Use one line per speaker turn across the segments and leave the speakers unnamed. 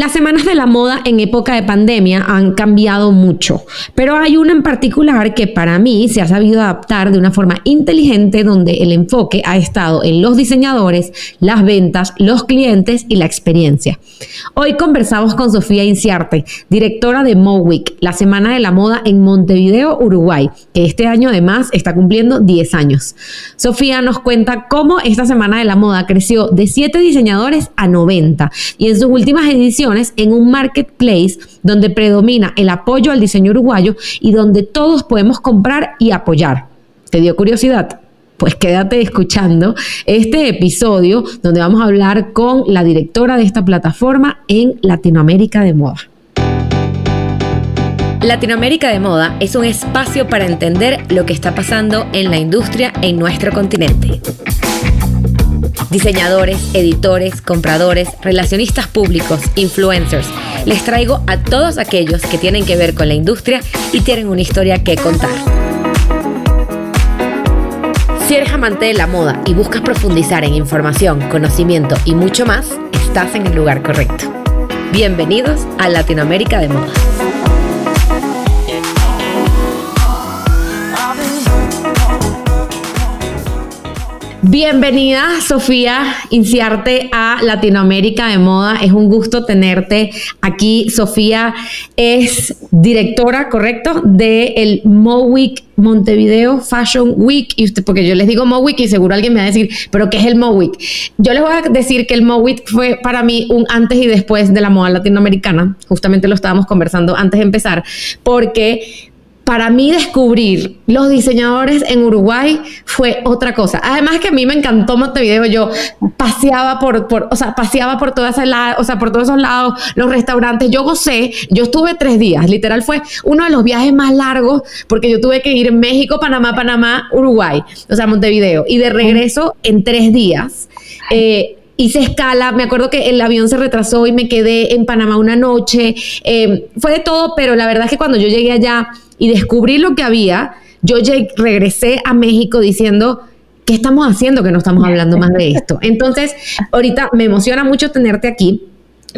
Las semanas de la moda en época de pandemia han cambiado mucho, pero hay una en particular que para mí se ha sabido adaptar de una forma inteligente donde el enfoque ha estado en los diseñadores, las ventas, los clientes y la experiencia. Hoy conversamos con Sofía Inciarte, directora de Mowick, la Semana de la Moda en Montevideo, Uruguay, que este año además está cumpliendo 10 años. Sofía nos cuenta cómo esta Semana de la Moda creció de 7 diseñadores a 90 y en sus últimas ediciones en un marketplace donde predomina el apoyo al diseño uruguayo y donde todos podemos comprar y apoyar. ¿Te dio curiosidad? Pues quédate escuchando este episodio donde vamos a hablar con la directora de esta plataforma en Latinoamérica de Moda. Latinoamérica de Moda es un espacio para entender lo que está pasando en la industria en nuestro continente. Diseñadores, editores, compradores, relacionistas públicos, influencers. Les traigo a todos aquellos que tienen que ver con la industria y tienen una historia que contar. Si eres amante de la moda y buscas profundizar en información, conocimiento y mucho más, estás en el lugar correcto. Bienvenidos a Latinoamérica de Moda. Bienvenida, Sofía Inciarte a Latinoamérica de Moda. Es un gusto tenerte aquí. Sofía es directora, ¿correcto? De el Mowick Montevideo Fashion Week. Y porque yo les digo Mowick y seguro alguien me va a decir, ¿pero qué es el Mowick? Yo les voy a decir que el Mowick fue para mí un antes y después de la moda latinoamericana. Justamente lo estábamos conversando antes de empezar, porque para mí descubrir los diseñadores en Uruguay fue otra cosa. Además que a mí me encantó Montevideo, yo paseaba por, o sea, paseaba por todas esas o sea, por todos esos lados, los restaurantes, yo gocé, yo estuve tres días, literal fue uno de los viajes más largos porque yo tuve que ir México, Panamá, Panamá, Uruguay, o sea, Montevideo, y de regreso en tres días. Eh, hice escala, me acuerdo que el avión se retrasó y me quedé en Panamá una noche, eh, fue de todo, pero la verdad es que cuando yo llegué allá y descubrí lo que había, yo regresé a México diciendo, ¿qué estamos haciendo que no estamos hablando más de esto? Entonces, ahorita me emociona mucho tenerte aquí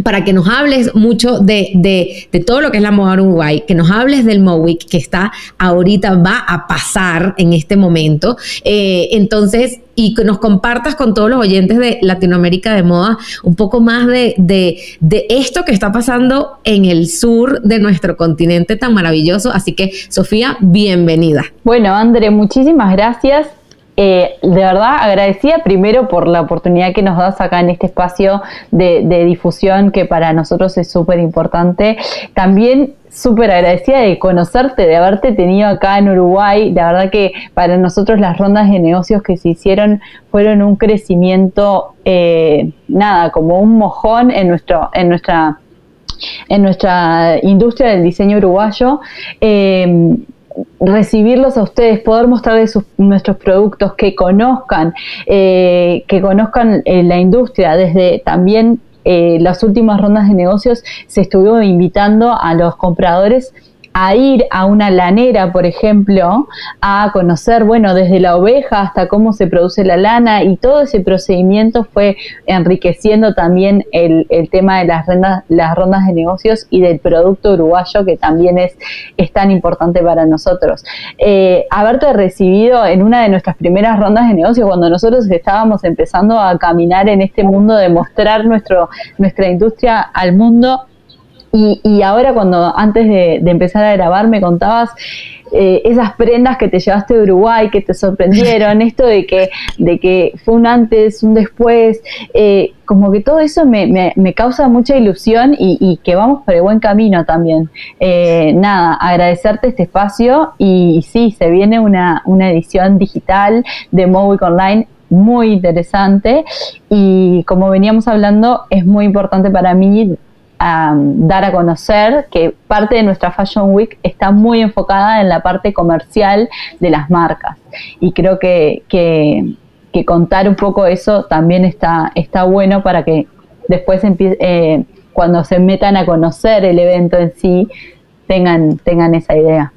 para que nos hables mucho de, todo lo que es la moda Uruguay, que nos hables del MOWIC que está ahorita, va a pasar en este momento. Eh, entonces, y que nos compartas con todos los oyentes de Latinoamérica de Moda un poco más de, de, de esto que está pasando en el sur de nuestro continente tan maravilloso. Así que, Sofía, bienvenida.
Bueno, André, muchísimas gracias. Eh, de verdad agradecida primero por la oportunidad que nos das acá en este espacio de, difusión que para nosotros es súper importante. También súper agradecida de conocerte, de haberte tenido acá en Uruguay. La verdad que para nosotros las rondas de negocios que se hicieron fueron un crecimiento, eh, nada, como un mojón en, nuestro, en nuestra en nuestra industria del diseño uruguayo. Eh, recibirlos a ustedes, poder mostrarles nuestros productos, que conozcan, eh, que conozcan eh, la industria. Desde también eh, las últimas rondas de negocios se estuvo invitando a los compradores a ir a una lanera, por ejemplo, a conocer, bueno, desde la oveja hasta cómo se produce la lana y todo ese procedimiento fue enriqueciendo también el, tema de las, rendas, las rondas de negocios y del producto uruguayo que también es, es tan importante para nosotros. Eh, haberte recibido en una de nuestras primeras rondas de negocios cuando nosotros estábamos empezando a caminar en este mundo de mostrar nuestro, nuestra industria al mundo, y, ahora cuando antes de, empezar a grabar me contabas eh, esas prendas que te llevaste de Uruguay, que te sorprendieron, esto de que, de que fue un antes, un después, eh, como que todo eso me, causa mucha ilusión y, que vamos por el buen camino también. Eh, nada, agradecerte este espacio y, sí, se viene una, una edición digital de Mowick Online muy interesante y como veníamos hablando es muy importante para mí dar a conocer que parte de nuestra Fashion Week está muy enfocada en la parte comercial de las marcas. Y creo que, contar un poco eso también está, está bueno para que después eh, cuando se metan a conocer el evento en sí tengan, tengan esa idea.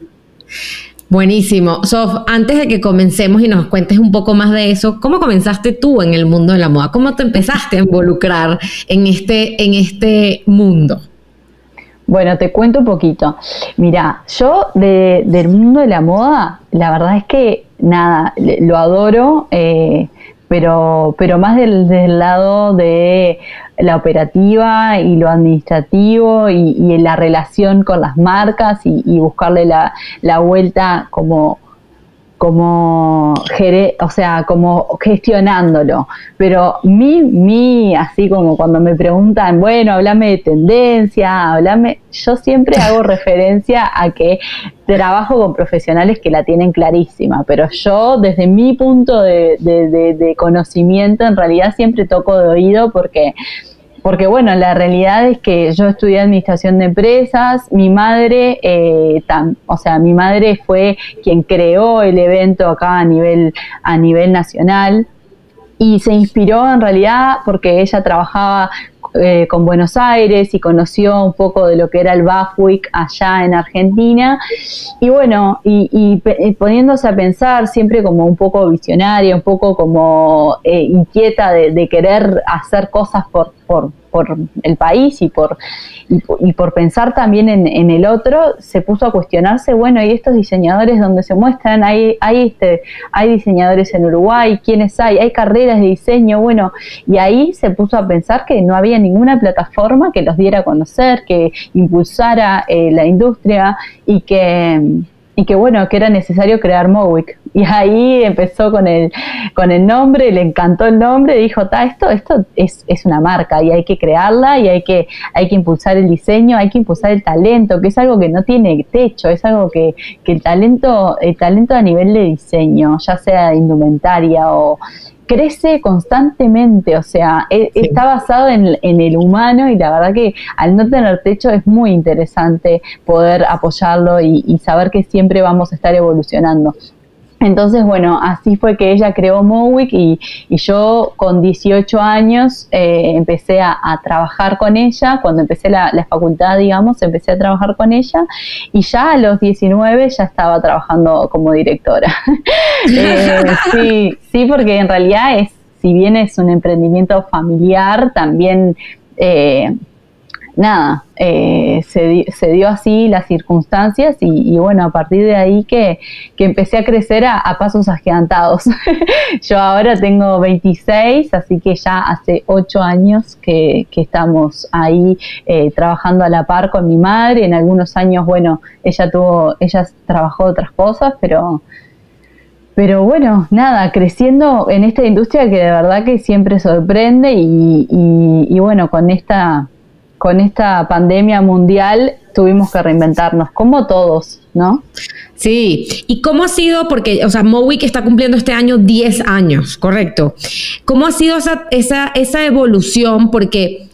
Buenísimo. Sof, antes de que comencemos y nos cuentes un poco más de eso, ¿cómo comenzaste tú en el mundo de la moda? ¿Cómo te empezaste a involucrar en este, en este mundo?
Bueno, te cuento un poquito. Mira, yo del mundo de la moda, la verdad es que nada, lo adoro, eh, pero, pero más del, lado de la operativa y lo administrativo y, la relación con las marcas y, buscarle la, la vuelta como como, o sea, como gestionándolo. Pero mi, mi, así como cuando me preguntan, bueno, háblame de tendencia, háblame, yo siempre hago referencia a que trabajo con profesionales que la tienen clarísima, pero yo desde mi punto de, de conocimiento en realidad siempre toco de oído porque porque bueno, la realidad es que yo estudié administración de empresas, mi madre, eh, o sea, mi madre fue quien creó el evento acá a nivel, a nivel nacional y se inspiró en realidad porque ella trabajaba eh, con Buenos Aires y conoció un poco de lo que era el BAFWIC allá en Argentina. Y bueno, y, poniéndose a pensar siempre como un poco visionaria, un poco como eh, inquieta de, querer hacer cosas por, por, por el país y por, y, por pensar también en, el otro, se puso a cuestionarse, bueno, ¿y estos diseñadores donde se muestran? Hay, hay, este, hay diseñadores en Uruguay, ¿quiénes hay? Hay carreras de diseño, bueno, y ahí se puso a pensar que no había ninguna plataforma que los diera a conocer, que impulsara eh, la industria y que y que bueno, que era necesario crear Mowick. Y ahí empezó con el, con el nombre, le encantó el nombre, dijo, ta, esto, esto es, es, una marca y hay que crearla y hay que, hay que impulsar el diseño, hay que impulsar el talento, que es algo que no tiene techo, es algo que, que el talento, el talento a nivel de diseño, ya sea indumentaria o crece constantemente, o sea, e, está basado en, el humano y la verdad que al no tener techo es muy interesante poder apoyarlo y saber que siempre vamos a estar evolucionando. Entonces, bueno, así fue que ella creó Mowick y, yo con 18 años eh, empecé a, trabajar con ella, cuando empecé la, facultad, digamos, empecé a trabajar con ella y ya a los 19 ya estaba trabajando como directora. Eh, sí, sí, porque en realidad es, si bien es un emprendimiento familiar, también... Eh, nada, eh, se, dio así las circunstancias y, bueno, a partir de ahí que, empecé a crecer a, pasos agigantados. Yo ahora tengo 26, así que ya hace 8 años que, estamos ahí eh, trabajando a la par con mi madre. En algunos años, bueno, ella tuvo, ella trabajó otras cosas, pero... Pero bueno, nada, creciendo en esta industria que de verdad que siempre sorprende y, y bueno, con esta con esta pandemia mundial tuvimos que reinventarnos, como todos, ¿no?
Sí, ¿y cómo ha sido? Porque, o sea, Mowick está cumpliendo este año 10 años, correcto. ¿Cómo ha sido esa, evolución? Porque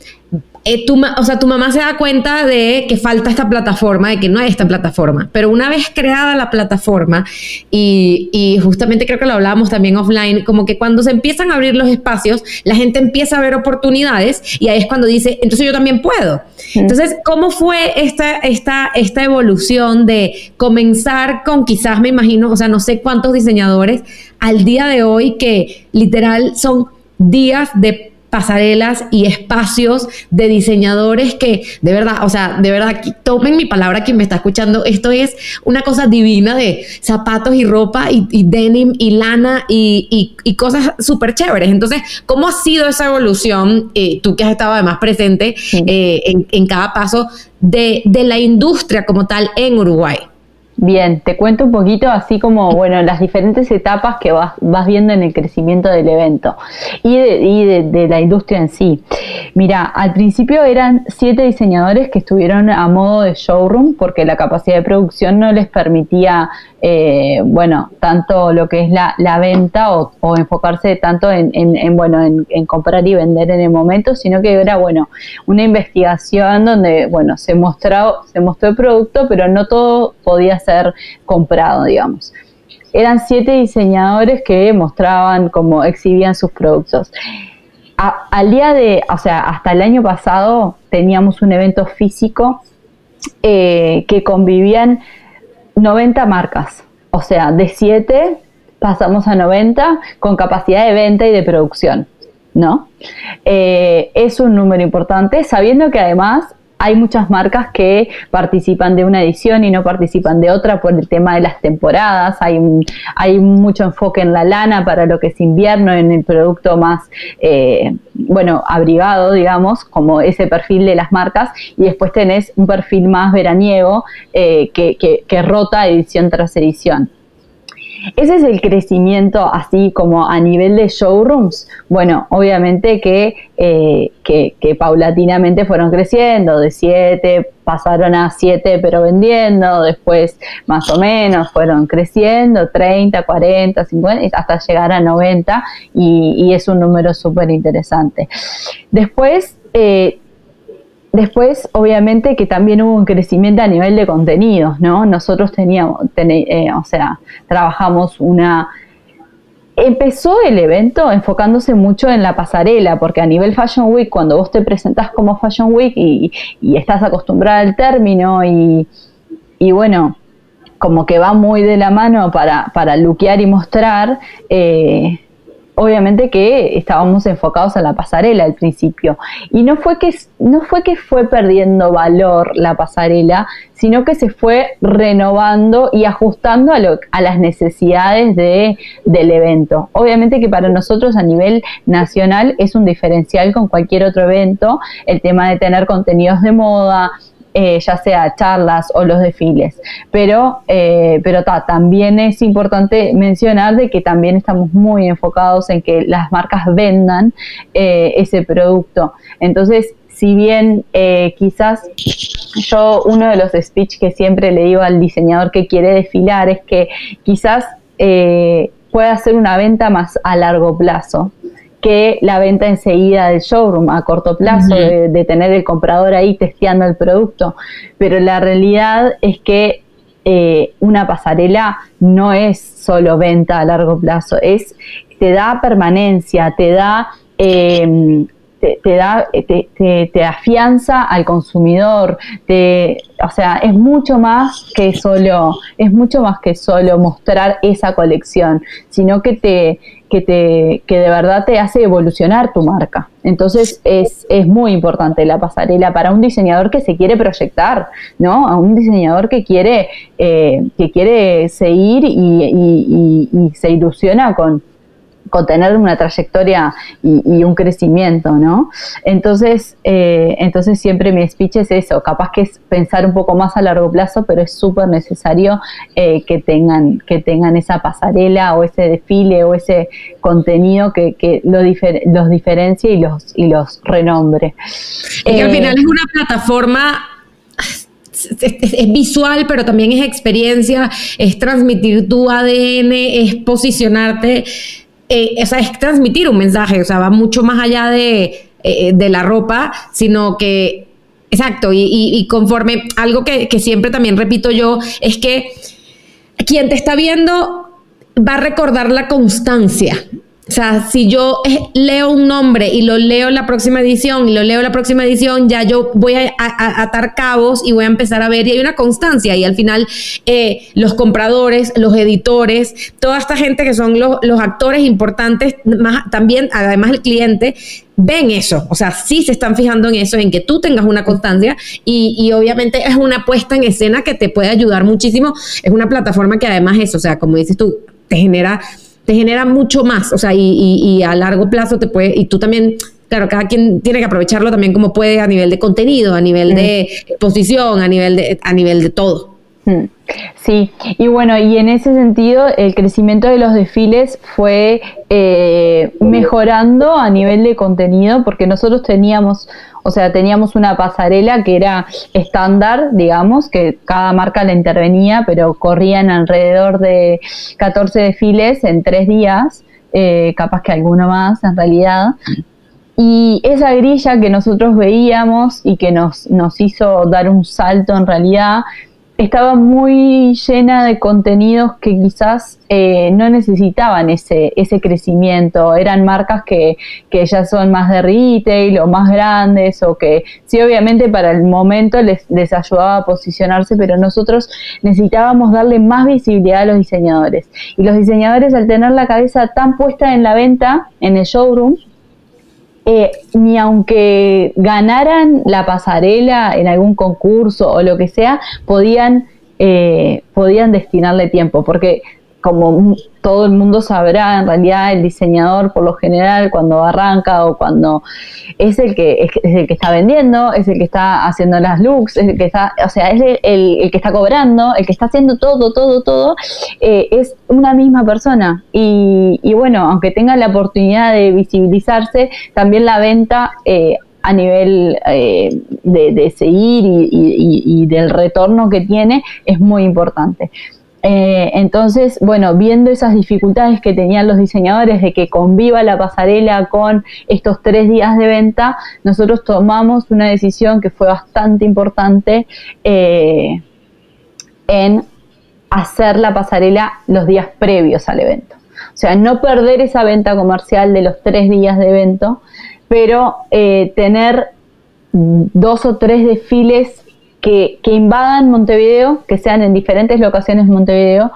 eh, tu, o sea, tu mamá se da cuenta de que falta esta plataforma, de que no hay esta plataforma, pero una vez creada la plataforma, y, justamente creo que lo hablábamos también offline, como que cuando se empiezan a abrir los espacios, la gente empieza a ver oportunidades y ahí es cuando dice, entonces yo también puedo. Entonces, ¿cómo fue esta, esta, esta evolución de comenzar con quizás, me imagino, o sea, no sé cuántos diseñadores al día de hoy que literal son días de pasarelas y espacios de diseñadores que de verdad, o sea, de verdad, tomen mi palabra quien me está escuchando, esto es una cosa divina de zapatos y ropa y, denim y lana y, cosas súper chéveres. Entonces, ¿cómo ha sido esa evolución, eh, tú que has estado además presente eh, en, cada paso de, de la industria como tal en Uruguay?
Bien, te cuento un poquito así como, bueno, las diferentes etapas que vas, vas viendo en el crecimiento del evento y, de, de, la industria en sí. Mira, al principio eran siete diseñadores que estuvieron a modo de showroom porque la capacidad de producción no les permitía, eh, bueno, tanto lo que es la, venta o, enfocarse tanto en, en, bueno, en, comprar y vender en el momento, sino que era, bueno, una investigación donde, bueno, se mostró, se mostró el producto, pero no todo podía ser comprado, digamos. Eran siete diseñadores que mostraban cómo exhibían sus productos. al día de, o sea, hasta el año pasado teníamos un evento físico eh, que convivían 90 marcas. o sea, de 7 pasamos a 90 con capacidad de venta y de producción, ¿no? Eh, es un número importante, sabiendo que además hay muchas marcas que participan de una edición y no participan de otra por el tema de las temporadas. Hay, hay mucho enfoque en la lana para lo que es invierno, en el producto más, eh, bueno, abrigado, digamos, como ese perfil de las marcas. Y después tenés un perfil más veraniego eh, que, que rota edición tras edición. Ese es el crecimiento así como a nivel de showrooms. Bueno, obviamente que, eh, que, paulatinamente fueron creciendo, de 7 pasaron a 7 pero vendiendo, después más o menos fueron creciendo, 30, 40, 50, hasta llegar a 90 y, es un número súper interesante. Después, eh, Después, obviamente, que también hubo un crecimiento a nivel de contenidos, ¿no? Nosotros teníamos, eh, o sea, trabajamos una... Empezó el evento enfocándose mucho en la pasarela, porque a nivel Fashion Week, cuando vos te presentás como Fashion Week y, estás acostumbrada al término y, bueno, como que va muy de la mano para, para luquear y mostrar, eh, obviamente que estábamos enfocados a la pasarela al principio. Y no fue que, no fue, que fue perdiendo valor la pasarela, sino que se fue renovando y ajustando a, lo, a las necesidades de, del evento. Obviamente que para nosotros a nivel nacional es un diferencial con cualquier otro evento, el tema de tener contenidos de moda, eh, ya sea charlas o los desfiles. Pero, eh, pero también es importante mencionar de que también estamos muy enfocados en que las marcas vendan eh, ese producto. Entonces, si bien quizás yo uno de los speech que siempre le digo al diseñador que quiere desfilar es que quizás pueda hacer una venta más a largo plazo que la venta enseguida del showroom a corto plazo, de, tener el comprador ahí testeando el producto. Pero la realidad es que eh, una pasarela no es solo venta a largo plazo, es te da permanencia, te da eh, te, da, te, te, afianza al consumidor, te, o sea, es mucho más que solo, es mucho más que solo mostrar esa colección, sino que te, que te, que de verdad te hace evolucionar tu marca. Entonces es, es muy importante la pasarela para un diseñador que se quiere proyectar, ¿no? A un diseñador que quiere, eh, que quiere seguir y, y se ilusiona con, con tener una trayectoria y, un crecimiento, ¿no? Entonces, eh, entonces siempre mi speech es eso, capaz que es pensar un poco más a largo plazo, pero es súper necesario eh, que, tengan, que tengan esa pasarela o ese desfile o ese contenido que, que lo los diferencie y los, y los renombre.
Y que al final es una plataforma es, visual, pero también es experiencia, es transmitir tu ADN, es posicionarte eh, es transmitir un mensaje, o sea, va mucho más allá de, eh, de la ropa, sino que, exacto, y, conforme, algo que, que siempre también repito yo, es que quien te está viendo va a recordar la constancia. O sea, si yo eh, leo un nombre y lo leo en la próxima edición y lo leo en la próxima edición, ya yo voy a, atar cabos y voy a empezar a ver. Y hay una constancia y al final eh, los compradores, los editores, toda esta gente que son los, actores importantes, más, también además el cliente, ven eso, o sea, sí se están fijando en eso, en que tú tengas una constancia y, y, obviamente es una puesta en escena que te puede ayudar muchísimo, es una plataforma que además es, o sea, como dices tú, te genera te genera mucho más, o sea, y, a largo plazo te puede, y tú también claro, cada quien tiene que aprovecharlo también como puede a nivel de contenido, a nivel de exposición, a nivel de, a nivel de todo.
Mm. Sí, y bueno, y en ese sentido el crecimiento de los desfiles fue eh, mejorando a nivel de contenido porque nosotros teníamos, o sea, teníamos una pasarela que era estándar, digamos, que cada marca la intervenía, pero corrían alrededor de 14 desfiles en tres días, eh, capaz que alguno más en realidad. Y esa grilla que nosotros veíamos y que nos, nos hizo dar un salto en realidad estaba muy llena de contenidos que quizás eh, no necesitaban ese, ese crecimiento. Eran marcas que, que, ya son más de retail o más grandes o que sí, obviamente para el momento les, les ayudaba a posicionarse, pero nosotros necesitábamos darle más visibilidad a los diseñadores. Y los diseñadores al tener la cabeza tan puesta en la venta, en el showroom, eh, ni aunque ganaran la pasarela en algún concurso o lo que sea, podían, eh, podían destinarle tiempo, porque como todo el mundo sabrá, en realidad el diseñador por lo general cuando arranca o cuando es el que es, el que está vendiendo, es el que está haciendo las looks, es el que está, o sea, es el, que está cobrando, el que está haciendo todo, todo, todo, eh, es una misma persona. Y, bueno, aunque tenga la oportunidad de visibilizarse, también la venta eh, a nivel eh, de, seguir y, del retorno que tiene es muy importante. Eh, entonces, bueno, viendo esas dificultades que tenían los diseñadores de que conviva la pasarela con estos tres días de venta, nosotros tomamos una decisión que fue bastante importante eh, en hacer la pasarela los días previos al evento. O sea, no perder esa venta comercial de los tres días de evento, pero eh, tener dos o tres desfiles que, invadan Montevideo, que sean en diferentes locaciones de Montevideo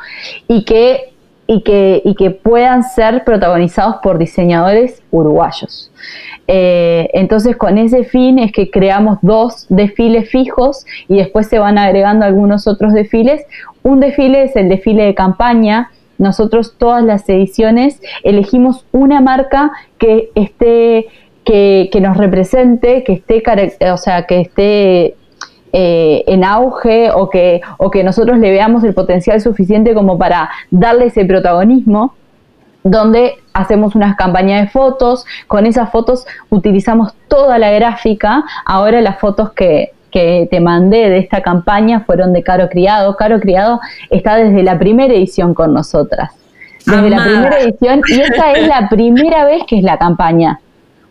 y que, y que, y que puedan ser protagonizados por diseñadores uruguayos. Eh, entonces, con ese fin es que creamos dos desfiles fijos y después se van agregando algunos otros desfiles. Un desfile es el desfile de campaña. Nosotros todas las ediciones elegimos una marca que esté que, que nos represente, que esté, o sea, que esté eh, en auge o que, o que nosotros le veamos el potencial suficiente como para darle ese protagonismo donde hacemos unas campañas de fotos, con esas fotos utilizamos toda la gráfica, ahora las fotos que, que te mandé de esta campaña fueron de Caro Criado, Caro Criado está desde la primera edición con nosotras, desde la primera edición, y esta es la primera vez que es la campaña.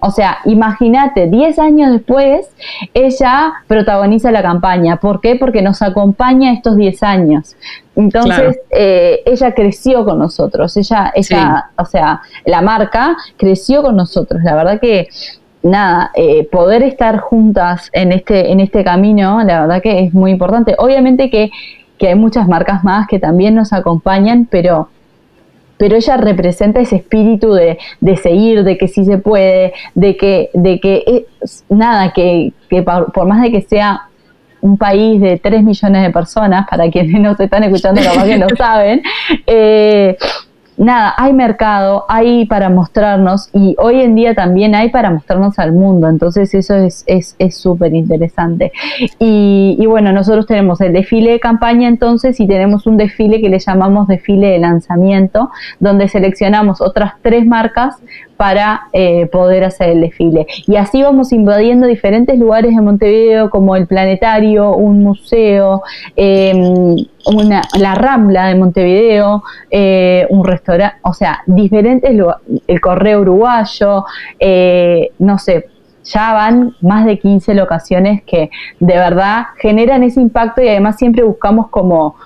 O sea, imagínate, 10 años después, ella protagoniza la campaña. ¿Por qué? Porque nos acompaña estos 10 años. Entonces, eh, ella creció con nosotros. Ella, ella o sea, la marca creció con nosotros. La verdad que nada, eh, poder estar juntas en este, en este camino, la verdad que es muy importante. Obviamente que, que hay muchas marcas más que también nos acompañan, pero pero ella representa ese espíritu de, seguir, de que sí se puede, de que, de que nada, que, por, más de que sea un país de 3 millones de personas, para quienes no se están escuchando, capaz que no saben, eh, nada, hay mercado, hay para mostrarnos y hoy en día también hay para mostrarnos al mundo, entonces eso es súper es, interesante. Y, y, bueno, nosotros tenemos el desfile de campaña entonces y tenemos un desfile que le llamamos desfile de lanzamiento, donde seleccionamos otras tres marcas para eh, poder hacer el desfile. Y así vamos invadiendo diferentes lugares de Montevideo, como el planetario, un museo, em, una, la Rambla de Montevideo, eh, un restaurante, o sea, diferentes el correo uruguayo, eh, no sé, ya van más de 15 locaciones que de verdad generan ese impacto y además siempre buscamos como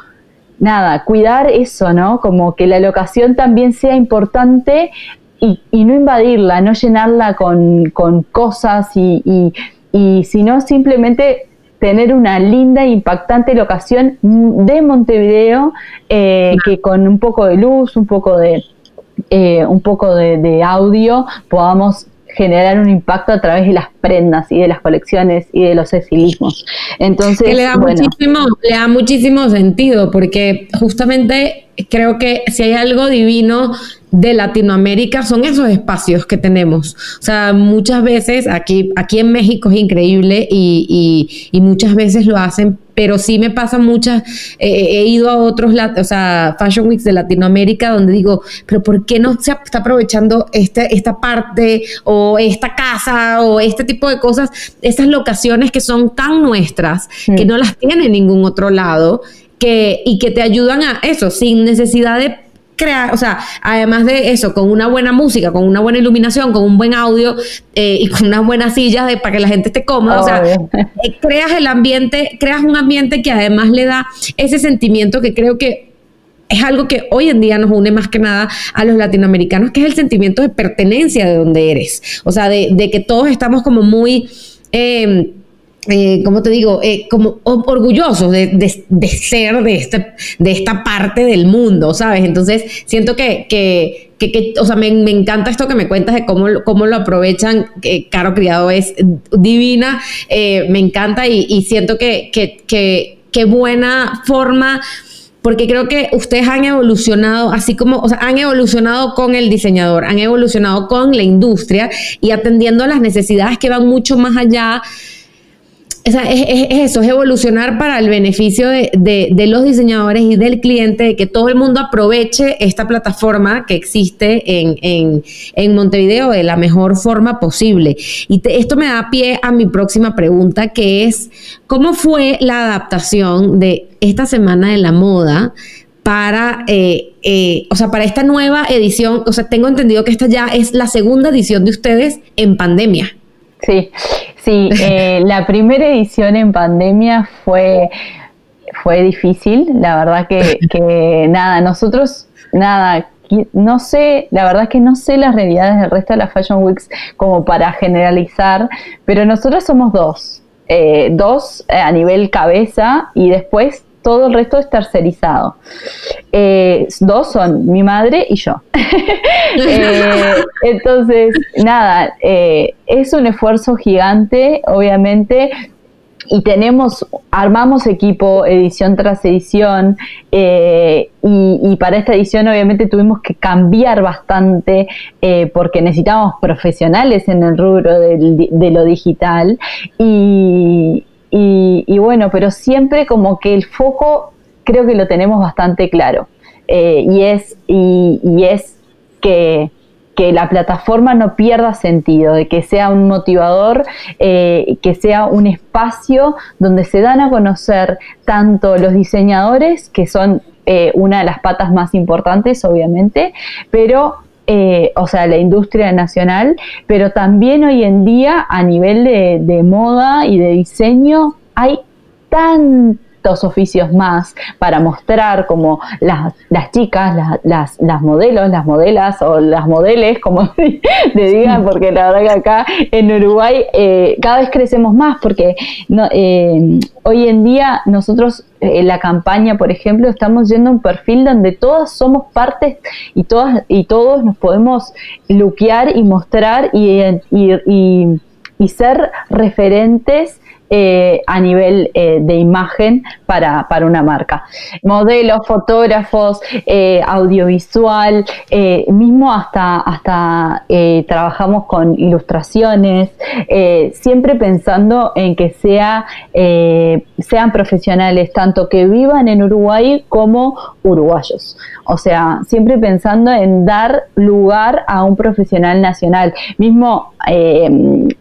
nada, cuidar eso, ¿no? Como que la locación también sea importante y, no invadirla, no llenarla con, cosas y, y, sino simplemente tener una linda e impactante locación de Montevideo eh, que con un poco de luz, un poco de eh, un poco de, audio podamos generar un impacto a través de las prendas y de las colecciones y de los estilismos. Entonces,
le da, muchísimo, le da muchísimo sentido porque justamente creo que si hay algo divino de Latinoamérica son esos espacios que tenemos. O sea, muchas veces aquí, aquí en México es increíble y, muchas veces lo hacen, pero sí me pasa muchas, he ido a otros, o sea, Fashion Weeks de Latinoamérica donde digo, pero ¿por qué no se está aprovechando este, esta parte o esta casa o este tipo de cosas, estas locaciones que son tan nuestras, que no las tiene ningún otro lado? Que, y que te ayudan a eso, sin necesidad de crear, o sea, además de eso, con una buena música, con una buena iluminación, con un buen audio eh, y con unas buenas sillas de, para que la gente esté cómoda, o sea, eh, creas el ambiente, creas un ambiente que además le da ese sentimiento que creo que es algo que hoy en día nos une más que nada a los latinoamericanos, que es el sentimiento de pertenencia de donde eres, o sea, de, que todos estamos como muy... Eh, eh, como te digo, eh, como orgullosos de, ser de, este, de esta parte del mundo, ¿sabes? Entonces, siento que, que, que, o sea, me, encanta esto que me cuentas de cómo, cómo lo aprovechan. Caro Criado es divina, eh, me encanta y, siento que, qué buena forma porque creo que ustedes han evolucionado, así como, o sea, han evolucionado con el diseñador, han evolucionado con la industria y atendiendo a las necesidades que van mucho más allá es, eso, es evolucionar para el beneficio de, los diseñadores y del cliente, de que todo el mundo aproveche esta plataforma que existe en, Montevideo de la mejor forma posible. Y esto me da pie a mi próxima pregunta, que es, ¿cómo fue la adaptación de esta Semana de la Moda para, eh, eh, o sea, para esta nueva edición? O sea, tengo entendido que esta ya es la segunda edición de ustedes en pandemia.
Sí, sí, eh, la primera edición en pandemia fue, fue difícil, la verdad que, que nada, nosotros, nada, no sé, la verdad que no sé las realidades del resto de las Fashion Weeks como para generalizar, pero nosotros somos dos, eh, dos a nivel cabeza y después todo el resto es tercerizado. Eh, dos son mi madre y yo. Eh, entonces, nada, eh, es un esfuerzo gigante, obviamente, y tenemos, armamos equipo edición tras edición y, para esta edición obviamente tuvimos que cambiar bastante porque necesitamos profesionales en el rubro de lo digital y, y, bueno, pero siempre como que el foco creo que lo tenemos bastante claro. Eh, y, es, y, es que, la plataforma no pierda sentido, de que sea un motivador, eh, que sea un espacio donde se dan a conocer tanto los diseñadores, que son eh, una de las patas más importantes, obviamente, pero eh, o sea, la industria nacional, pero también hoy en día a nivel de, moda y de diseño hay tan oficios más para mostrar como las, las chicas, las, las, modelos, las modelas o las modeles, como le digan, porque la verdad que acá en Uruguay eh, cada vez crecemos más, porque eh, hoy en día nosotros en la campaña, por ejemplo, estamos yendo a un perfil donde todas somos partes y todas y todos nos podemos luquear y mostrar y, y, y ser referentes eh, a nivel eh, de imagen para, una marca. Modelos, fotógrafos, eh, audiovisual, mismo hasta, hasta trabajamos con ilustraciones, siempre pensando en que sea, sean profesionales, tanto que vivan en Uruguay como uruguayos. O sea, siempre pensando en dar lugar a un profesional nacional. Mismo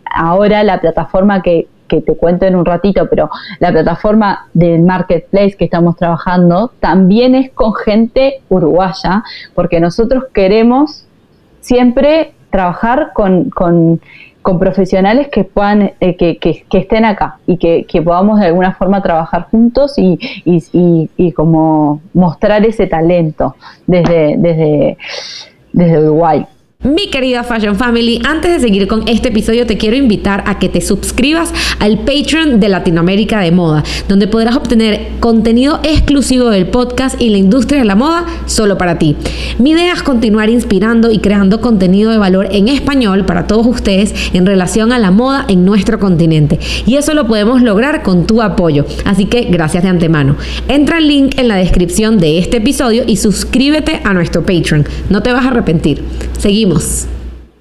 ahora la plataforma que, que te cuento en un ratito, pero la plataforma del marketplace que estamos trabajando también es con gente uruguaya, porque nosotros queremos siempre trabajar con, profesionales que puedan eh, que, estén acá y que, podamos de alguna forma trabajar juntos y, y, como mostrar ese talento desde, desde, desde Uruguay.
Mi querida Fashion Family, antes de seguir con este episodio te quiero invitar a que te suscribas al Patreon de Latinoamérica de Moda, donde podrás obtener contenido exclusivo del podcast y la industria de la moda solo para ti. Mi idea es continuar inspirando y creando contenido de valor en español para todos ustedes en relación a la moda en nuestro continente. Y eso lo podemos lograr con tu apoyo. Así que gracias de antemano. Entra el link en la descripción de este episodio y suscríbete a nuestro Patreon. No te vas a arrepentir. Seguimos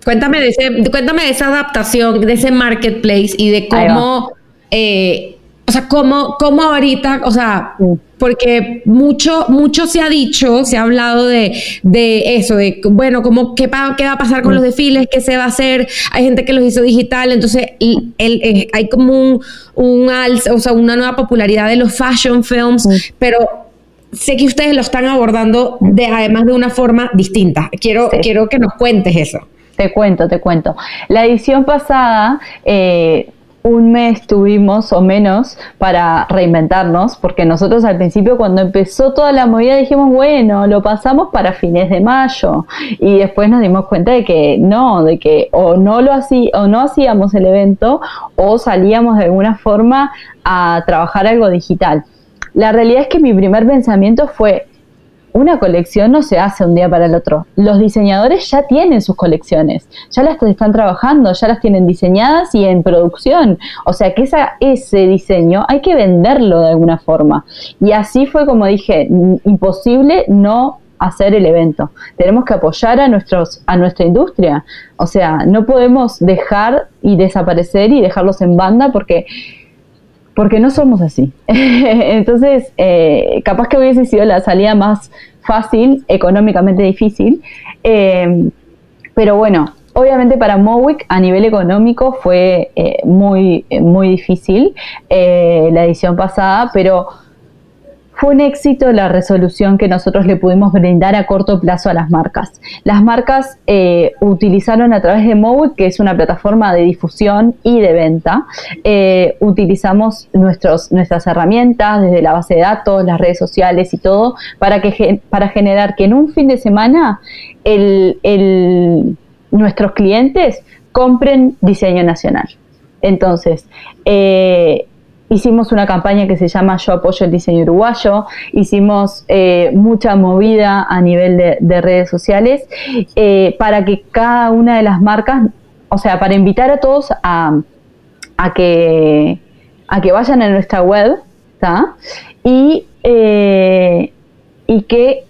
Cuéntame de, ese, cuéntame de esa adaptación, de ese marketplace y de cómo, eh, o sea, cómo, cómo ahorita, o sea, porque mucho, mucho se ha dicho, se ha hablado de, de eso, de, bueno, cómo, qué, qué va a pasar con los desfiles, qué se va a hacer, hay gente que los hizo digital, entonces el, eh, hay como un, un o sea, una nueva popularidad de los fashion films, pero sé que ustedes lo están abordando de, además de una forma distinta. Quiero, quiero que nos cuentes eso.
Te cuento, te cuento. La edición pasada, eh, un mes tuvimos o menos para reinventarnos, porque nosotros al principio cuando empezó toda la movida dijimos, bueno, lo pasamos para fines de mayo y después nos dimos cuenta de que no, de que o no lo hacía, o no hacíamos el evento o salíamos de alguna forma a trabajar algo digital. La realidad es que mi primer pensamiento fue, una colección no se hace un día para el otro. Los diseñadores ya tienen sus colecciones, ya las están trabajando, ya las tienen diseñadas y en producción. O sea que ese diseño hay que venderlo de alguna forma. Y así fue como dije, imposible no hacer el evento. Tenemos que apoyar a, nuestros, a nuestra industria. O sea, no podemos dejar y desaparecer y dejarlos en banda porque porque no somos así. Entonces, eh, capaz que hubiese sido la salida más fácil, económicamente difícil, eh, pero bueno, obviamente para Mowick a nivel económico fue eh, muy, muy difícil la edición pasada, pero fue un éxito la resolución que nosotros le pudimos brindar a corto plazo a las marcas. Las marcas eh, utilizaron a través de Mowick, que es una plataforma de difusión y de venta, eh, utilizamos nuestros, nuestras herramientas desde la base de datos, las redes sociales y todo, para, que, para generar que en un fin de semana nuestros clientes compren diseño nacional. Entonces, eh, hicimos una campaña que se llama Yo apoyo el diseño uruguayo, hicimos eh, mucha movida a nivel de, redes sociales eh, para que cada una de las marcas, o sea, para invitar a todos a, que, a que vayan a nuestra web y, eh, y que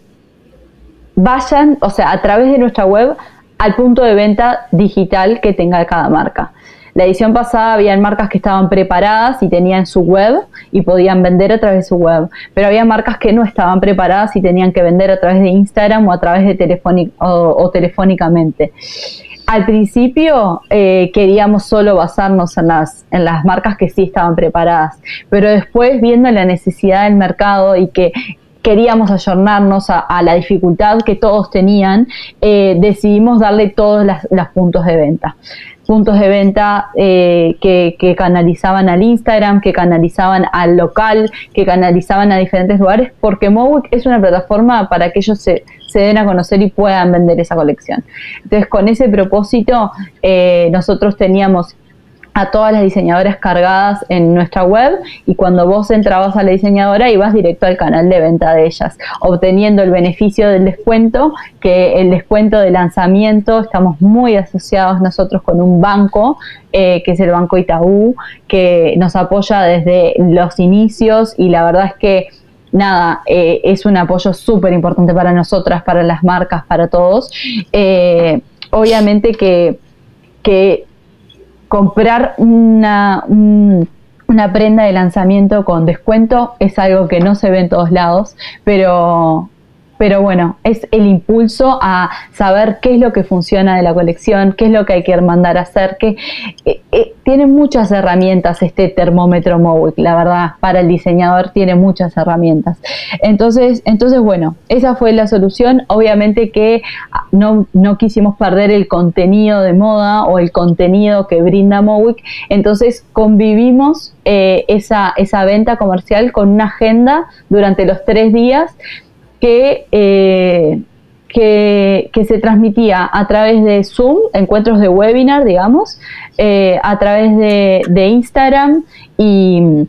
vayan, o sea, a través de nuestra web al punto de venta digital que tenga cada marca. La edición pasada habían marcas que estaban preparadas y tenían su web y podían vender a través de su web, pero había marcas que no estaban preparadas y tenían que vender a través de Instagram o a través de o, telefónicamente. Al principio eh, queríamos solo basarnos en las, en las marcas que sí estaban preparadas, pero después viendo la necesidad del mercado y que queríamos ayornarnos a, la dificultad que todos tenían, eh, decidimos darle todos los puntos de venta puntos de venta eh, que, canalizaban al Instagram, que canalizaban al local, que canalizaban a diferentes lugares, porque Mowick es una plataforma para que ellos se, den a conocer y puedan vender esa colección. Entonces, con ese propósito, eh, nosotros teníamos a todas las diseñadoras cargadas en nuestra web y cuando vos entrabas a la diseñadora ibas directo al canal de venta de ellas, obteniendo el beneficio del descuento, que el descuento de lanzamiento, estamos muy asociados nosotros con un banco, eh, que es el Banco Itaú, que nos apoya desde los inicios y la verdad es que nada, eh, es un apoyo súper importante para nosotras, para las marcas, para todos. Eh, obviamente que, que comprar una, una prenda de lanzamiento con descuento es algo que no se ve en todos lados, pero pero bueno, es el impulso a saber qué es lo que funciona de la colección, qué es lo que hay que mandar a hacer, que eh, eh, tiene muchas herramientas este termómetro Mowick, la verdad, para el diseñador tiene muchas herramientas. Entonces, entonces bueno, esa fue la solución. Obviamente que ah, no, no quisimos perder el contenido de moda o el contenido que brinda Mowick, entonces convivimos eh, esa, esa venta comercial con una agenda durante los tres días eh, que, que, se transmitía a través de Zoom, encuentros de webinar, digamos, eh, a través de, de Instagram y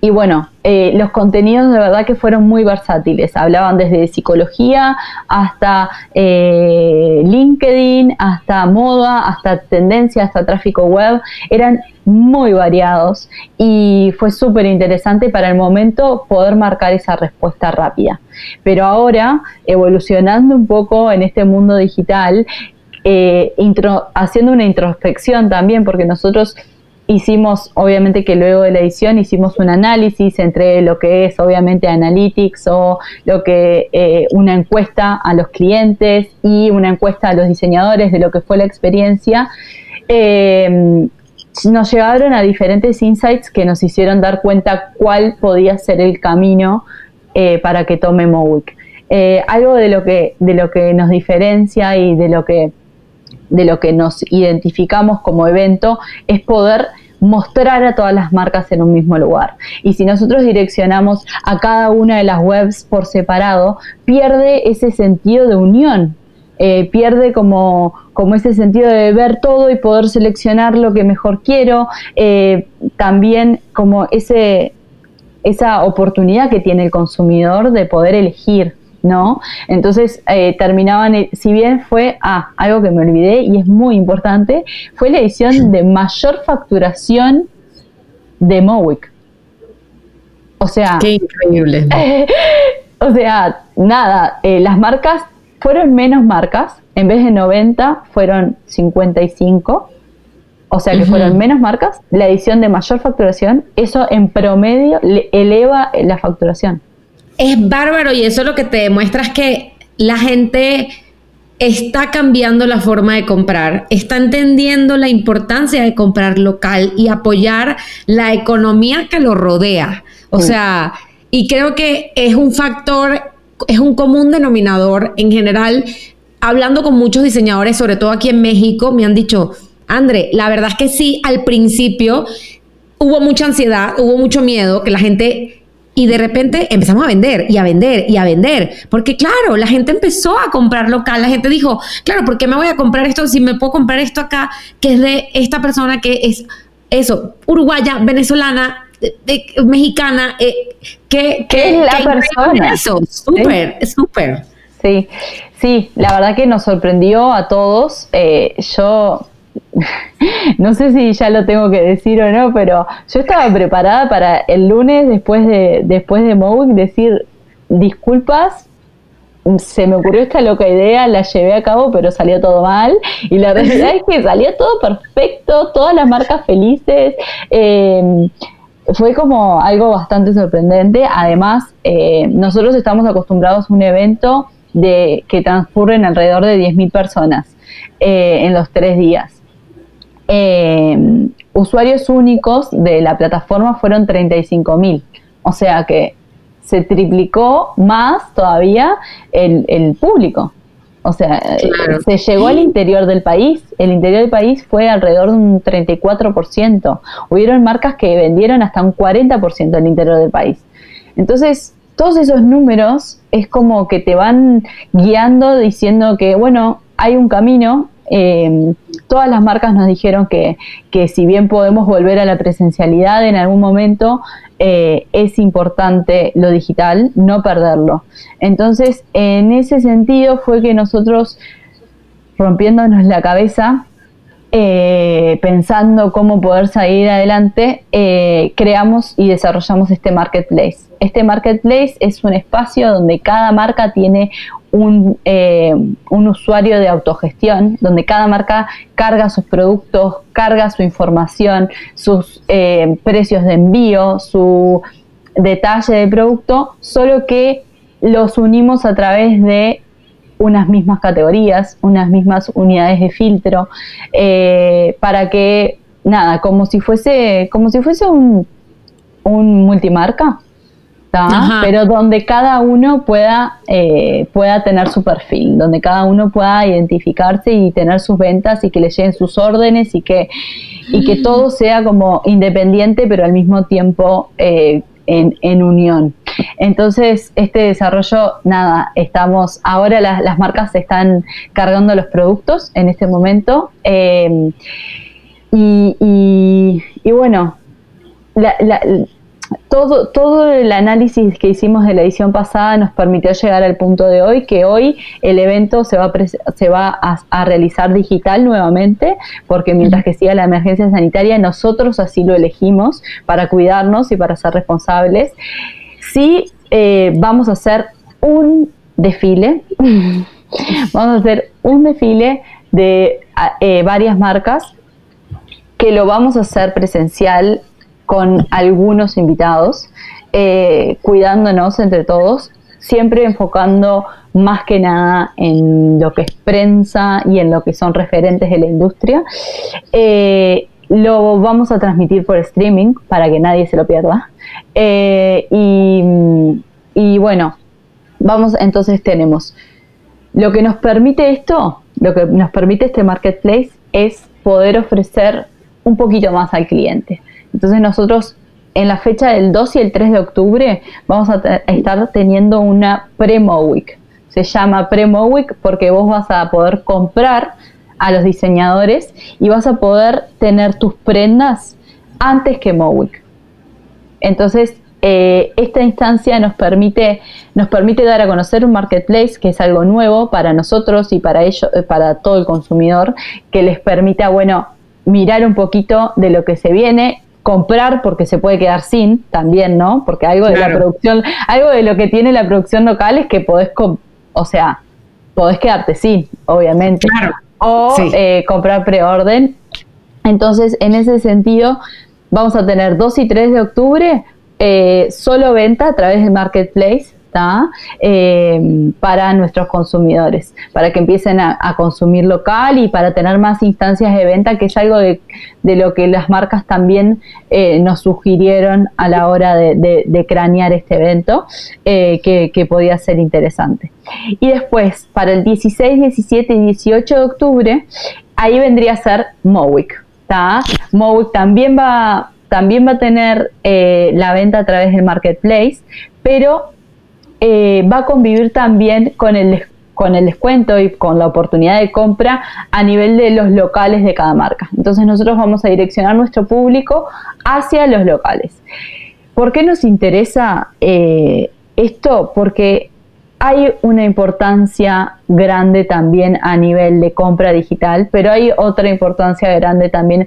y bueno, eh, los contenidos de verdad que fueron muy versátiles. Hablaban desde psicología hasta eh, LinkedIn, hasta moda, hasta tendencia, hasta tráfico web. Eran muy variados y fue súper interesante para el momento poder marcar esa respuesta rápida. Pero ahora, evolucionando un poco en este mundo digital, eh, haciendo una introspección también, porque nosotros hicimos, obviamente que luego de la edición hicimos un análisis entre lo que es obviamente Analytics o lo que eh, una encuesta a los clientes y una encuesta a los diseñadores de lo que fue la experiencia. Eh, nos llevaron a diferentes insights que nos hicieron dar cuenta cuál podía ser el camino eh, para que tome Mowick. Eh, algo de lo, que, de lo que nos diferencia y de lo que, de lo que nos identificamos como evento es poder mostrar a todas las marcas en un mismo lugar. Y si nosotros direccionamos a cada una de las webs por separado, pierde ese sentido de unión, eh, pierde como, como, ese sentido de ver todo y poder seleccionar lo que mejor quiero, eh, también como ese, esa oportunidad que tiene el consumidor de poder elegir. ¿No? Entonces eh, terminaban, si bien fue, ah, algo que me olvidé y es muy importante, fue la edición de mayor facturación de Mowick. O sea...
Qué increíble.
o sea, nada, eh, las marcas fueron menos marcas, en vez de 90 fueron 55. O sea que fueron menos marcas, la edición de mayor facturación, eso en promedio le eleva la facturación
es bárbaro y eso lo que te demuestra es que la gente está cambiando la forma de comprar, está entendiendo la importancia de comprar local y apoyar la economía que lo rodea. O sea, y creo que es un factor, es un común denominador en general. Hablando con muchos diseñadores, sobre todo aquí en México, me han dicho, André, la verdad es que sí, al principio hubo mucha ansiedad, hubo mucho miedo, que la gente y de repente empezamos a vender y a vender y a vender. Porque claro, la gente empezó a comprar local. La gente dijo, claro, ¿por qué me voy a comprar esto si me puedo comprar esto acá, que es de esta persona que es eso, uruguaya, venezolana, mexicana, eh, que,
es la persona.
Eso, súper, súper.
Sí, sí, la verdad que nos sorprendió a todos. Eh, yo no sé si ya lo tengo que decir o no, pero yo estaba preparada para el lunes después de después de Mowick decir disculpas. Se me ocurrió esta loca idea, la llevé a cabo, pero salió todo mal. Y la realidad es que salió todo perfecto, todas las marcas felices. Eh, fue como algo bastante sorprendente. Además, eh, nosotros estamos acostumbrados a un evento de, que transcurren alrededor de 10.000 personas eh, en los tres días. Eh, usuarios únicos de la plataforma fueron 35 mil. O sea que se triplicó más todavía el, público. O sea, se llegó al interior del país. El interior del país fue alrededor de un 34%. Hubieron marcas que vendieron hasta un 40% al interior del país. Entonces, todos esos números es como que te van guiando diciendo que, bueno, hay un camino eh, todas las marcas nos dijeron que, si bien podemos volver a la presencialidad en algún momento, eh, es importante lo digital, no perderlo. Entonces, en ese sentido fue que nosotros, rompiéndonos la cabeza, eh, pensando cómo poder salir adelante, creamos y desarrollamos este marketplace. Este marketplace es un espacio donde cada marca tiene eh, un, usuario de autogestión, donde cada marca carga sus productos, carga su información, sus eh, precios de envío, su detalle de producto, solo que los unimos a través de unas mismas categorías, unas mismas unidades de filtro, eh, para que, nada, como si fuese, como si fuese un, un multimarca, pero donde cada uno pueda, eh, pueda tener su perfil, donde cada uno pueda identificarse y tener sus ventas y que le lleguen sus órdenes y que, y que todo sea como independiente, pero al mismo tiempo eh, en, unión. Entonces, este desarrollo, nada, estamos, ahora las, marcas están cargando los productos en este momento. Eh, y, y, bueno, la, todo, todo el análisis que hicimos de la edición pasada nos permitió llegar al punto de hoy, que hoy el evento se va, a, se va a, realizar digital nuevamente, porque mientras que siga la emergencia sanitaria, nosotros así lo elegimos para cuidarnos y para ser responsables. Sí, eh, vamos a hacer un desfile, vamos a hacer un desfile de eh, varias marcas que lo vamos a hacer presencial con algunos invitados, eh, cuidándonos entre todos, siempre enfocando más que nada en lo que es prensa y en lo que son referentes de la industria. Lo vamos a transmitir por streaming para que nadie se lo pierda. Eh, y, bueno, vamos, entonces tenemos lo que nos permite esto, lo que nos permite este marketplace es poder ofrecer un poquito más al cliente. Entonces nosotros en la fecha del 2 y el 3 de octubre vamos a, estar teniendo una Premo Week. Se llama Premo Week porque vos vas a poder comprar a los diseñadores y vas a poder tener tus prendas antes que Mowick. Entonces, eh, esta instancia nos permite, nos permite dar a conocer un marketplace que es algo nuevo para nosotros y para ellos, eh, para todo el consumidor, que les permita, bueno, mirar un poquito de lo que se viene, comprar porque se puede quedar sin también, ¿no? Porque algo de la producción, algo de lo que tiene la producción local es que podés, o sea, podés quedarte sin, obviamente. Claro. O eh, comprar preorden. Entonces, en ese sentido, vamos a tener 2 y 3 de octubre eh, solo venta a través del marketplace eh, para nuestros consumidores, para que empiecen a, consumir local y para tener más instancias de venta, que es algo de, lo que las marcas también eh, nos sugirieron a la hora de, cranear este evento, que, que, podía ser interesante. Y después, para el 16, 17 y 18 de octubre, ahí vendría a ser Mowick también va, también va a tener eh, la venta a través del marketplace, pero eh, va a convivir también con el, con el descuento y con la oportunidad de compra a nivel de los locales de cada marca. Entonces nosotros vamos a direccionar nuestro público hacia los locales. ¿Por qué nos interesa eh, esto? Porque hay una importancia grande también a nivel de compra digital, pero hay otra importancia grande también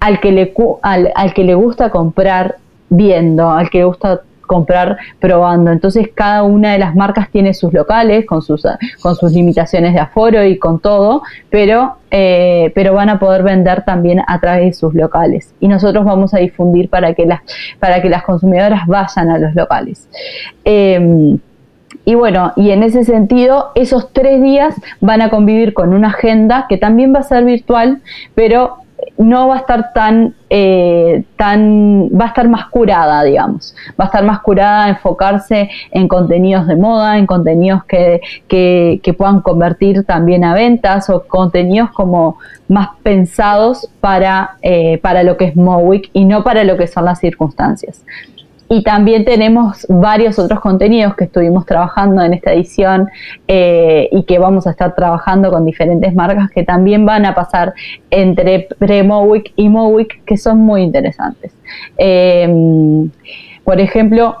al que le, al, que le gusta comprar viendo, al que le gusta comprar probando. Entonces cada una de las marcas tiene sus locales con sus, con sus limitaciones de aforo y con todo, pero, eh, pero van a poder vender también a través de sus locales. Y nosotros vamos a difundir para que las, para que las consumidoras vayan a los locales. Em, y bueno, y en ese sentido, esos tres días van a convivir con una agenda que también va a ser virtual, pero no va a estar tan, eh, tan, va a estar más curada, digamos, va a estar más curada a enfocarse en contenidos de moda, en contenidos que, que, puedan convertir también a ventas o contenidos como más pensados para, eh, para lo que es Mowick y no para lo que son las circunstancias. Y también tenemos varios otros contenidos que estuvimos trabajando en esta edición eh, y que vamos a estar trabajando con diferentes marcas que también van a pasar entre pre-Mowick y Mowick que son muy interesantes. Eh, por ejemplo,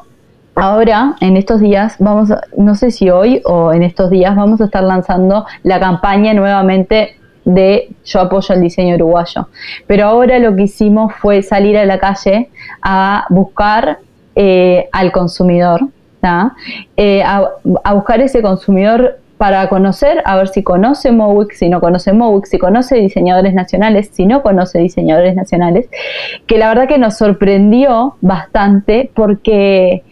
ahora en estos días vamos, no sé si hoy o en estos días vamos a estar lanzando la campaña nuevamente de yo apoyo el diseño uruguayo. Pero ahora lo que hicimos fue salir a la calle a buscar eh, al consumidor, eh, a, buscar ese consumidor para conocer, a ver si conoce Mowick, si no conoce Mowick, si conoce diseñadores nacionales, si no conoce diseñadores nacionales, que la verdad que nos sorprendió bastante porque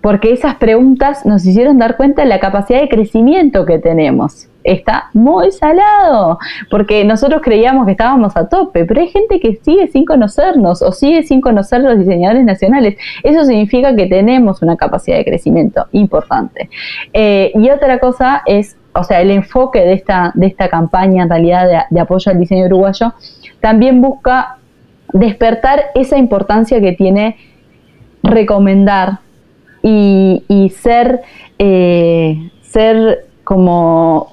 porque esas preguntas nos hicieron dar cuenta de la capacidad de crecimiento que tenemos. Está muy salado, porque nosotros creíamos que estábamos a tope, pero hay gente que sigue sin conocernos o sigue sin conocer los diseñadores nacionales. Eso significa que tenemos una capacidad de crecimiento importante. Eh, y otra cosa es, o sea, el enfoque de esta, de esta campaña en realidad de, de apoyo al diseño uruguayo también busca despertar esa importancia que tiene recomendar y, ser, eh, ser como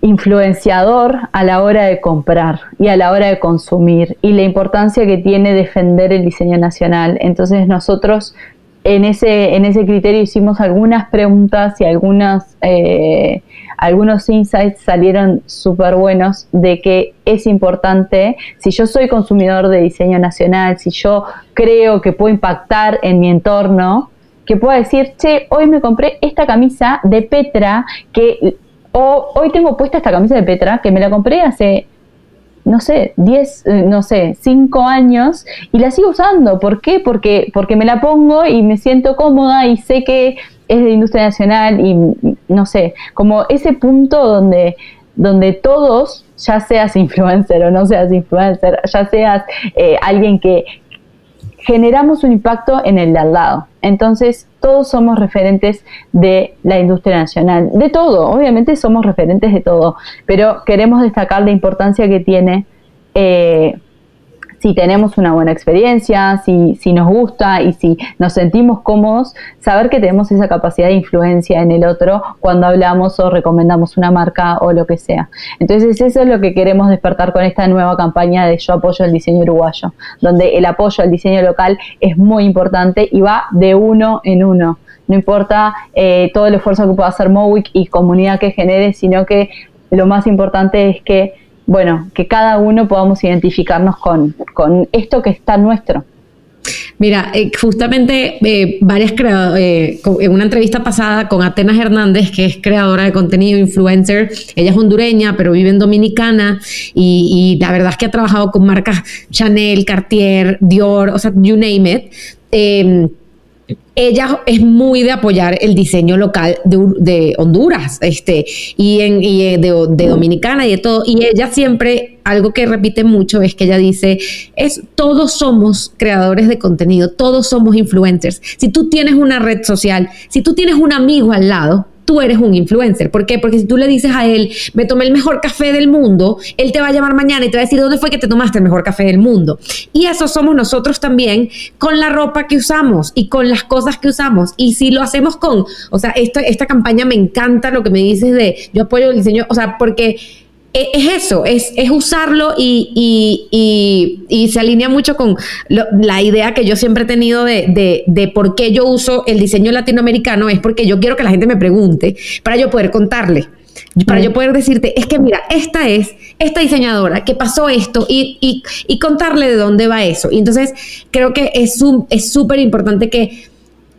influenciador a la hora de comprar y a la hora de consumir y la importancia que tiene defender el diseño nacional. Entonces nosotros en ese, en ese criterio hicimos algunas preguntas y algunas, eh, algunos insights salieron súper buenos de que es importante, si yo soy consumidor de diseño nacional, si yo creo que puedo impactar en mi entorno, que pueda decir, che, hoy me compré esta camisa de Petra, que, o hoy tengo puesta esta camisa de Petra, que me la compré hace no sé, 10, eh, no sé, 5 años y la sigo usando. ¿Por qué? Porque, porque me la pongo y me siento cómoda y sé que es de industria nacional y no sé, como ese punto donde, donde todos, ya seas influencer o no seas influencer, ya seas eh, alguien que generamos un impacto en el de al lado. Entonces, todos somos referentes de la industria nacional, de todo, obviamente somos referentes de todo, pero queremos destacar la importancia que tiene eh, si tenemos una buena experiencia, si, si nos gusta y si nos sentimos cómodos, saber que tenemos esa capacidad de influencia en el otro cuando hablamos o recomendamos una marca o lo que sea. Entonces eso es lo que queremos despertar con esta nueva campaña de Yo apoyo el diseño uruguayo, donde el apoyo al diseño local es muy importante y va de uno en uno. No importa eh, todo el esfuerzo que pueda hacer Mowick y comunidad que genere, sino que lo más importante es que bueno, que cada uno podamos identificarnos con, esto que está nuestro.
Mira, eh, justamente eh, varias eh, en una entrevista pasada con Atenas Hernández, que es creadora de contenido, influencer, ella es hondureña, pero vive en Dominicana y, y la verdad es que ha trabajado con marcas Chanel, Cartier, Dior, o sea, you name it. Ella es muy de apoyar el diseño local de, Honduras este, y, en, y de, Dominicana y de todo. Y ella siempre, algo que repite mucho es que ella dice, es todos somos creadores de contenido, todos somos influencers. Si tú tienes una red social, si tú tienes un amigo al lado, tú eres un influencer. ¿Por qué? Porque si tú le dices a él, me tomé el mejor café del mundo, él te va a llamar mañana y te va a decir, ¿dónde fue que te tomaste el mejor café del mundo? Y eso somos nosotros también con la ropa que usamos y con las cosas que usamos. Y si lo hacemos con, o sea, esta, campaña me encanta lo que me dices de, yo apoyo el diseño, o sea, porque es eso, es, es usarlo y, y, se alinea mucho con la idea que yo siempre he tenido de, de, por qué yo uso el diseño latinoamericano, es porque yo quiero que la gente me pregunte para yo poder contarle. Para yo poder decirte, es que mira, esta es, esta diseñadora que pasó esto y, y contarle de dónde va eso. Y entonces creo que es súper es importante que,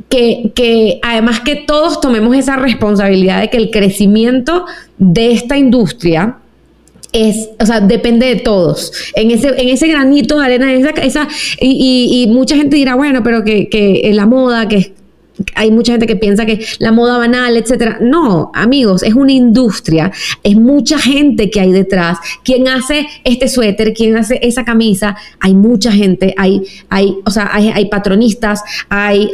que, que además que todos tomemos esa responsabilidad de que el crecimiento de esta industria, es, o sea, depende de todos. En ese, en ese granito de arena, esa, esa y, y, mucha gente dirá, bueno, pero que, que la moda, que hay mucha gente que piensa que la moda banal, etcétera. No, amigos, es una industria, es mucha gente que hay detrás. Quien hace este suéter, quien hace esa camisa, hay mucha gente, hay, hay, o sea, hay, patronistas, hay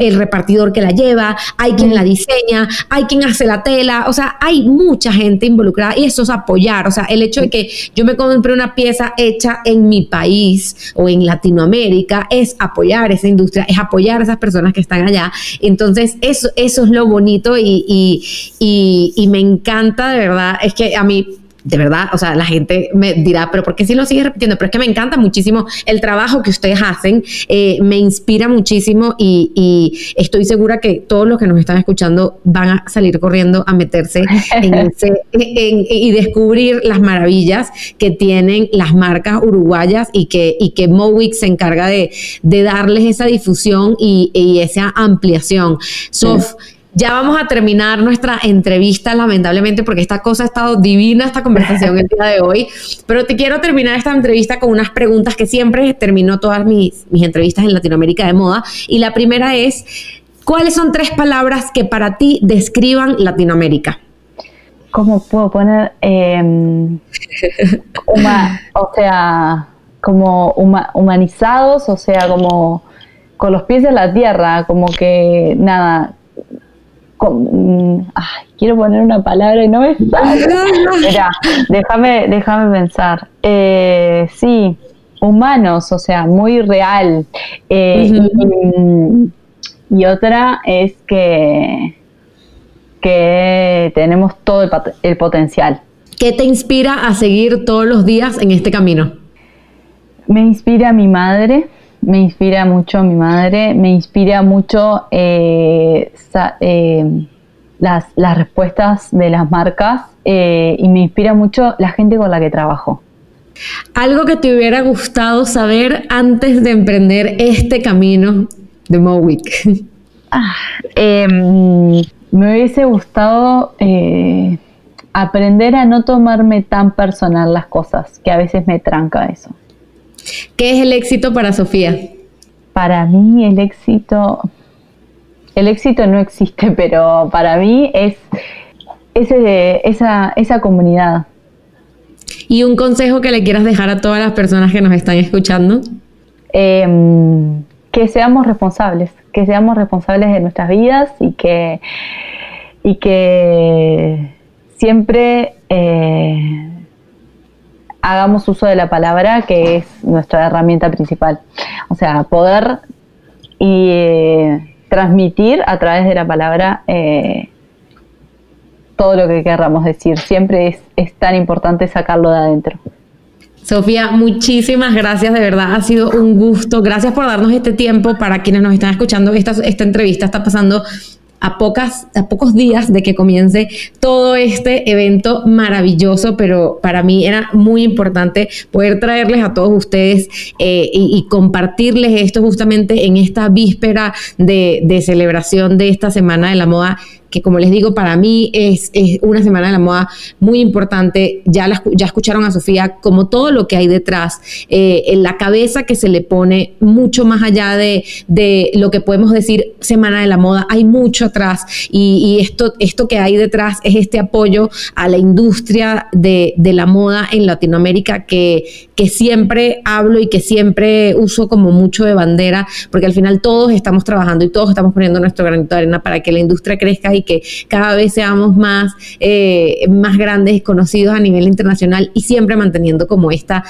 el repartidor que la lleva, hay quien la diseña, hay quien hace la tela, o sea, hay mucha gente involucrada y eso es apoyar, o sea, el hecho de que yo me compre una pieza hecha en mi país o en Latinoamérica es apoyar esa industria, es apoyar a esas personas que están allá entonces, eso, eso es lo bonito y, me encanta, de verdad, es que a mí de verdad, o sea, la gente me dirá, pero ¿por qué sí lo sigue repitiendo? Pero es que me encanta muchísimo el trabajo que ustedes hacen, eh, me inspira muchísimo y, estoy segura que todos los que nos están escuchando van a salir corriendo a meterse en ese, y descubrir las maravillas que tienen las marcas uruguayas y que, y que Mowick se encarga de, darles esa difusión y, esa ampliación. Sof, ya vamos a terminar nuestra entrevista, lamentablemente, porque esta cosa ha estado divina, esta conversación el día de hoy. Pero te quiero terminar esta entrevista con unas preguntas que siempre termino todas mis, mis entrevistas en Latinoamérica de moda. Y la primera es, ¿cuáles son tres palabras que para ti describan Latinoamérica?
¿Cómo puedo poner? Em, o sea, como humanizados, o sea, como con los pies en la tierra, como que nada, Mm, quiero poner una palabra y no me sale. Mira, déjame, déjame pensar. Eh, sí, humanos, o sea, muy real. Eh, y, otra es que, que tenemos todo el, el potencial.
¿Qué te inspira a seguir todos los días en este camino?
Me inspira mi madre me inspira mucho mi madre, me inspira mucho eh, eh, las, respuestas de las marcas eh, y me inspira mucho la gente con la que trabajo.
Algo que te hubiera gustado saber antes de emprender este camino de Mowick.
Ah, em, me hubiese gustado aprender a no tomarme tan personal las cosas, que a veces me tranca eso.
¿Qué es el éxito para Sofía?
Para mí el éxito, el éxito no existe, pero para mí es ese, esa, esa comunidad.
¿Y un consejo que le quieras dejar a todas las personas que nos están escuchando?
Em, que seamos responsables, que seamos responsables de nuestras vidas y que, y que siempre eh, hagamos uso de la palabra, que es nuestra herramienta principal. O sea, poder y eh, transmitir a través de la palabra eh, todo lo que querramos decir. Siempre es, es tan importante sacarlo de adentro.
Sofía, muchísimas gracias, de verdad ha sido un gusto. Gracias por darnos este tiempo para quienes nos están escuchando. Esta, esta entrevista está pasando a, pocas, a pocos días de que comience todo este evento maravilloso, pero para mí era muy importante poder traerles a todos ustedes eh, y, compartirles esto justamente en esta víspera de, de celebración de esta Semana de la Moda que como les digo, para mí es, una semana de la moda muy importante. Ya, ya escucharon a Sofía como todo lo que hay detrás, eh, en la cabeza que se le pone mucho más allá de, de, lo que podemos decir semana de la moda, hay mucho atrás y, esto, esto que hay detrás es este apoyo a la industria de, de la moda en Latinoamérica que, que siempre hablo y que siempre uso como mucho de bandera, porque al final todos estamos trabajando y todos estamos poniendo nuestro granito de arena para que la industria crezca y que cada vez seamos más, eh, más grandes y conocidos a nivel internacional y siempre manteniendo como esta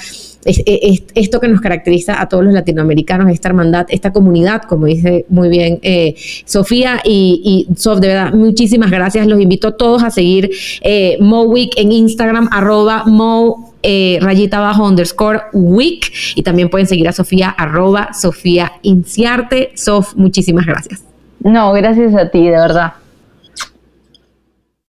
esto que nos caracteriza a todos los latinoamericanos, esta hermandad, esta comunidad, como dice muy bien eh, Sofía y, y Sof, de verdad, muchísimas gracias. Los invito a todos a seguir eh, Week en Instagram, arroba Mo eh, rayita abajo underscore week y también pueden seguir a Sofía arroba Sofía Inciarte. Sof, muchísimas gracias.
No, gracias a ti, de verdad.